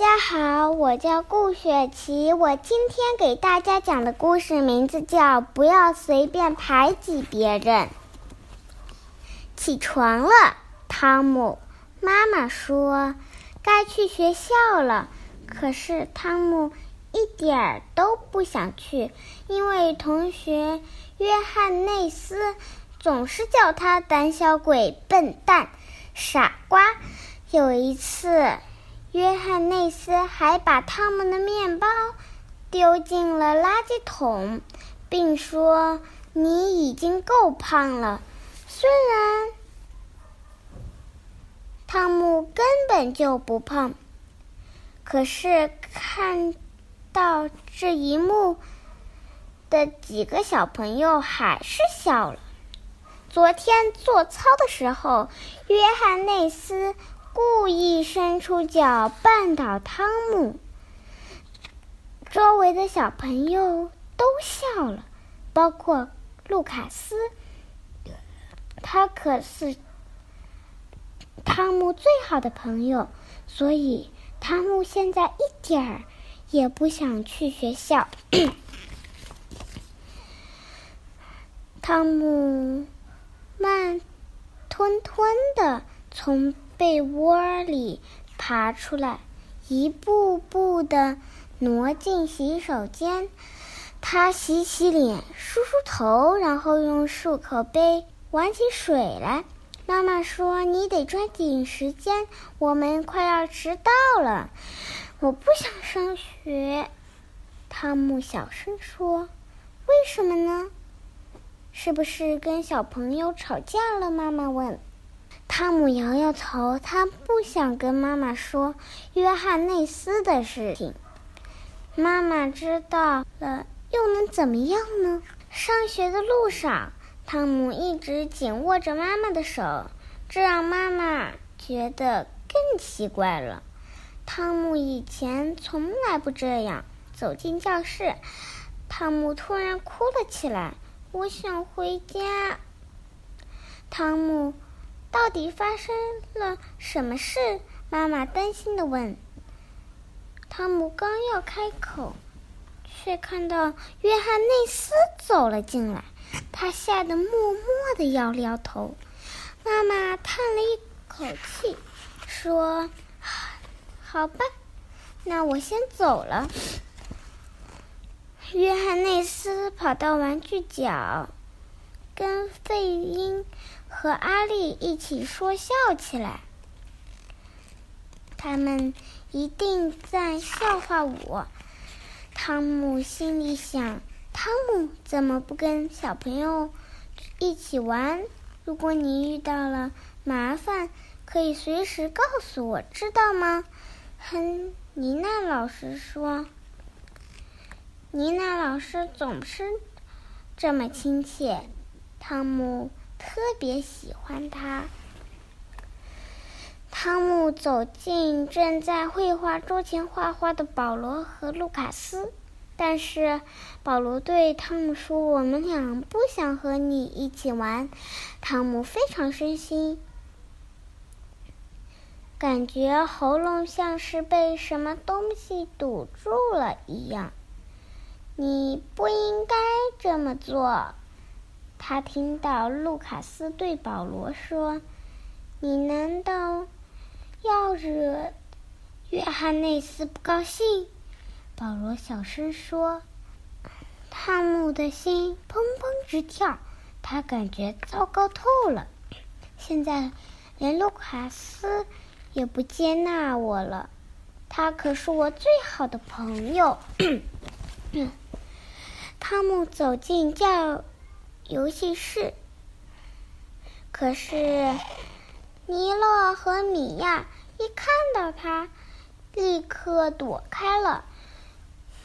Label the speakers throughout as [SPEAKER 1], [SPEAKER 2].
[SPEAKER 1] 大家好，我叫顾雪琪。我今天给大家讲的故事名字叫《不要随便排挤别人》。起床了，汤姆。妈妈说该去学校了，可是汤姆一点儿都不想去，因为同学约翰内斯总是叫他胆小鬼、笨蛋、傻瓜。有一次。约翰内斯还把汤姆的面包丢进了垃圾桶，并说：“你已经够胖了。”虽然汤姆根本就不胖，可是看到这一幕的几个小朋友还是笑了。昨天做操的时候，约翰内斯。故意伸出脚绊倒汤姆，周围的小朋友都笑了，包括卢卡斯。他可是汤姆最好的朋友，所以汤姆现在一点儿也不想去学校。汤姆慢吞吞的从。被窝里爬出来，一步步的挪进洗手间。他洗洗脸，梳梳头，然后用漱口杯玩起水来。妈妈说：“你得抓紧时间，我们快要迟到了。”我不想上学，汤姆小声说：“为什么呢？是不是跟小朋友吵架了？”妈妈问。汤姆摇摇头，他不想跟妈妈说约翰内斯的事情。妈妈知道了又能怎么样呢？上学的路上，汤姆一直紧握着妈妈的手，这让妈妈觉得更奇怪了。汤姆以前从来不这样。走进教室，汤姆突然哭了起来：“我想回家。”汤姆。到底发生了什么事？妈妈担心的问。汤姆刚要开口，却看到约翰内斯走了进来，他吓得默默的摇了摇头。妈妈叹了一口气，说：“好吧，那我先走了。”约翰内斯跑到玩具角，跟费因。和阿丽一起说笑起来，他们一定在笑话我。汤姆心里想：汤姆怎么不跟小朋友一起玩？如果你遇到了麻烦，可以随时告诉我，知道吗？哼，妮娜老师说。妮娜老师总是这么亲切，汤姆。特别喜欢他。汤姆走进正在绘画桌前画画的保罗和卢卡斯，但是保罗对汤姆说：“我们俩不想和你一起玩。”汤姆非常伤心，感觉喉咙像是被什么东西堵住了一样。你不应该这么做。他听到卢卡斯对保罗说：“你难道要惹约翰内斯不高兴？”保罗小声说：“汤姆的心砰砰直跳，他感觉糟糕透了。现在连卢卡斯也不接纳我了，他可是我最好的朋友。”汤姆走进教。游戏室，可是尼洛和米娅一看到他，立刻躲开了。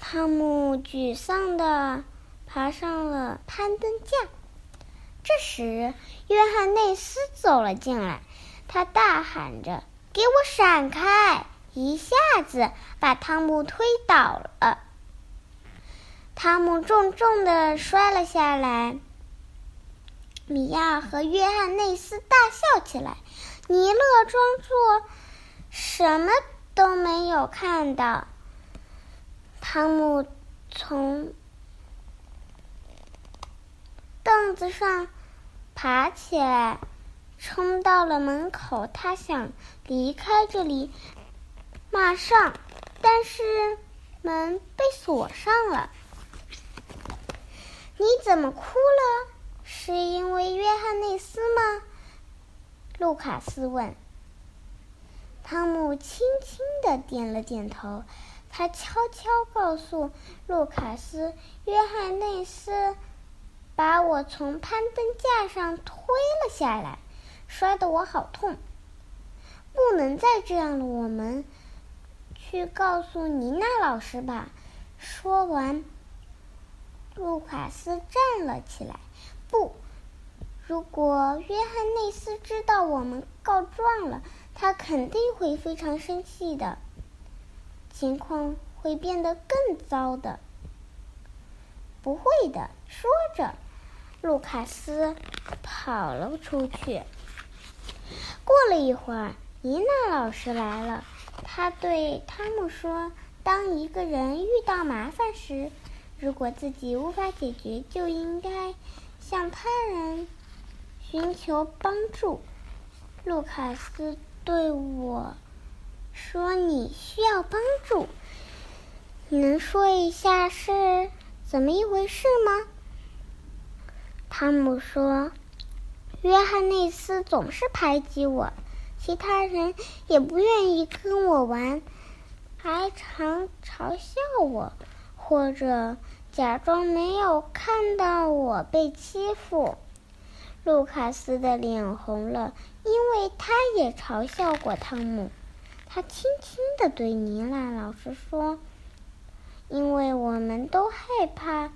[SPEAKER 1] 汤姆沮丧的爬上了攀登架。这时，约翰内斯走了进来，他大喊着：“给我闪开！”一下子把汤姆推倒了。汤姆重重的摔了下来。米娅和约翰内斯大笑起来。尼勒装作什么都没有看到。汤姆从凳子上爬起来，冲到了门口。他想离开这里，马上，但是门被锁上了。你怎么哭了？是因为约翰内斯吗？卢卡斯问。汤姆轻轻的点了点头。他悄悄告诉卢卡斯：“约翰内斯把我从攀登架上推了下来，摔得我好痛。不能再这样了，我们去告诉妮娜老师吧。”说完。卢卡斯站了起来。不，如果约翰内斯知道我们告状了，他肯定会非常生气的，情况会变得更糟的。不会的，说着，卢卡斯跑了出去。过了一会儿，妮娜老师来了。他对汤姆说：“当一个人遇到麻烦时，”如果自己无法解决，就应该向他人寻求帮助。卢卡斯对我说：“你需要帮助，你能说一下是怎么一回事吗？”汤姆说：“约翰内斯总是排挤我，其他人也不愿意跟我玩，还常嘲笑我。”或者假装没有看到我被欺负。卢卡斯的脸红了，因为他也嘲笑过汤姆。他轻轻的对尼娜老师说：“因为我们都害怕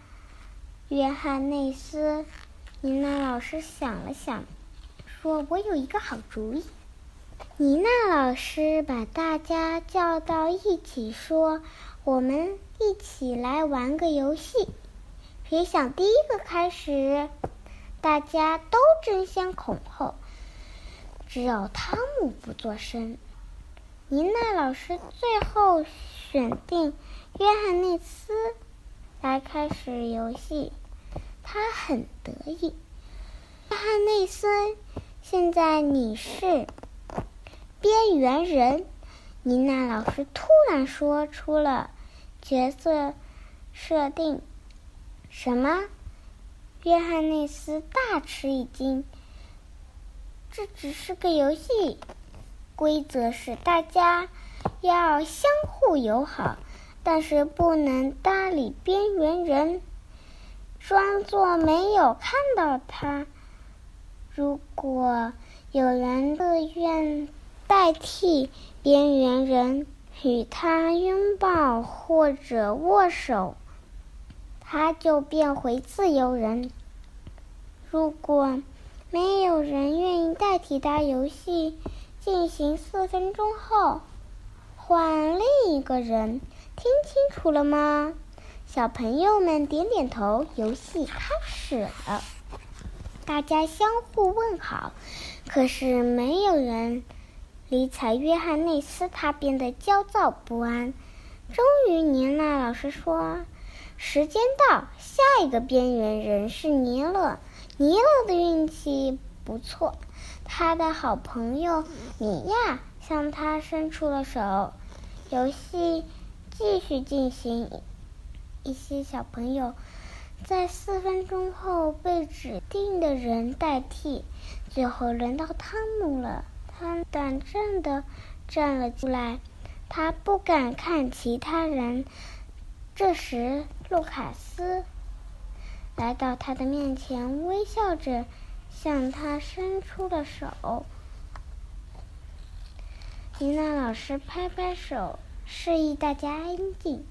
[SPEAKER 1] 约翰内斯。”尼娜老师想了想，说：“我有一个好主意。”尼娜老师把大家叫到一起，说：“我们。”一起来玩个游戏，谁想第一个开始？大家都争先恐后，只有汤姆不作声。妮娜老师最后选定约翰内斯来开始游戏，他很得意。约翰内斯，现在你是边缘人。妮娜老师突然说出了。角色设定什么？约翰内斯大吃一惊。这只是个游戏，规则是大家要相互友好，但是不能搭理边缘人，装作没有看到他。如果有人自愿代替边缘人。与他拥抱或者握手，他就变回自由人。如果没有人愿意代替他，游戏进行四分钟后换另一个人。听清楚了吗？小朋友们点点头。游戏开始了，大家相互问好，可是没有人。理睬约翰内斯，他变得焦躁不安。终于，尼娜老师说：“时间到，下一个边缘人是尼勒。尼勒的运气不错，他的好朋友米娅向他伸出了手。游戏继续进行。一些小朋友在四分钟后被指定的人代替。最后，轮到汤姆了。”他胆战的站了出来，他不敢看其他人。这时，路卡斯来到他的面前，微笑着向他伸出了手。妮娜老师拍拍手，示意大家安静，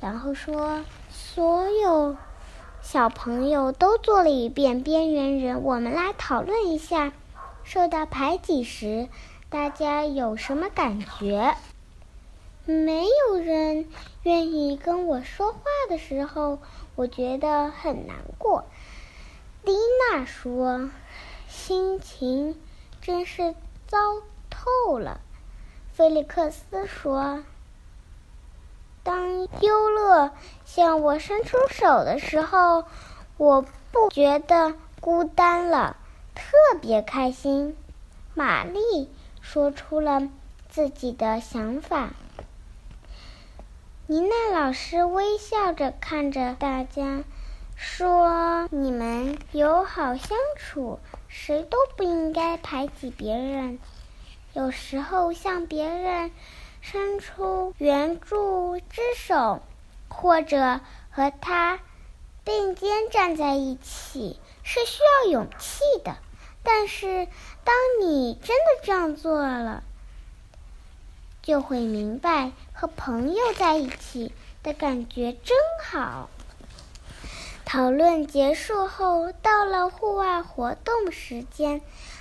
[SPEAKER 1] 然后说：“所有小朋友都做了一遍边缘人，我们来讨论一下。”受到排挤时，大家有什么感觉？没有人愿意跟我说话的时候，我觉得很难过。丽娜说：“心情真是糟透了。”菲利克斯说：“当优乐向我伸出手的时候，我不觉得孤单了，特别开心。”玛丽说出了自己的想法。妮娜老师微笑着看着大家，说：“你们友好相处，谁都不应该排挤别人。有时候向别人伸出援助之手，或者和他并肩站在一起，是需要勇气的。”但是，当你真的这样做了，就会明白和朋友在一起的感觉真好。讨论结束后，到了户外活动时间。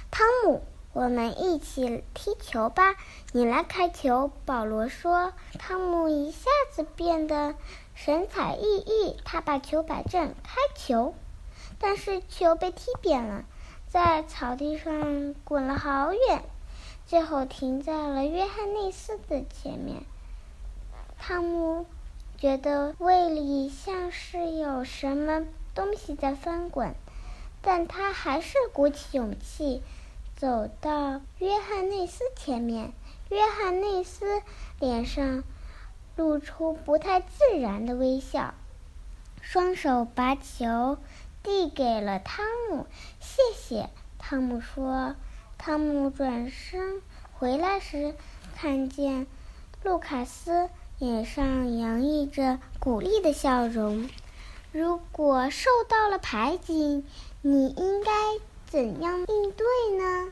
[SPEAKER 1] 汤姆，我们一起踢球吧！你来开球。保罗说。汤姆一下子变得神采奕奕，他把球摆正，开球，但是球被踢扁了。在草地上滚了好远，最后停在了约翰内斯的前面。汤姆觉得胃里像是有什么东西在翻滚，但他还是鼓起勇气走到约翰内斯前面。约翰内斯脸上露出不太自然的微笑，双手把球。递给了汤姆，谢谢。汤姆说：“汤姆转身回来时，看见卢卡斯脸上洋溢着鼓励的笑容。如果受到了排挤，你应该怎样应对呢？”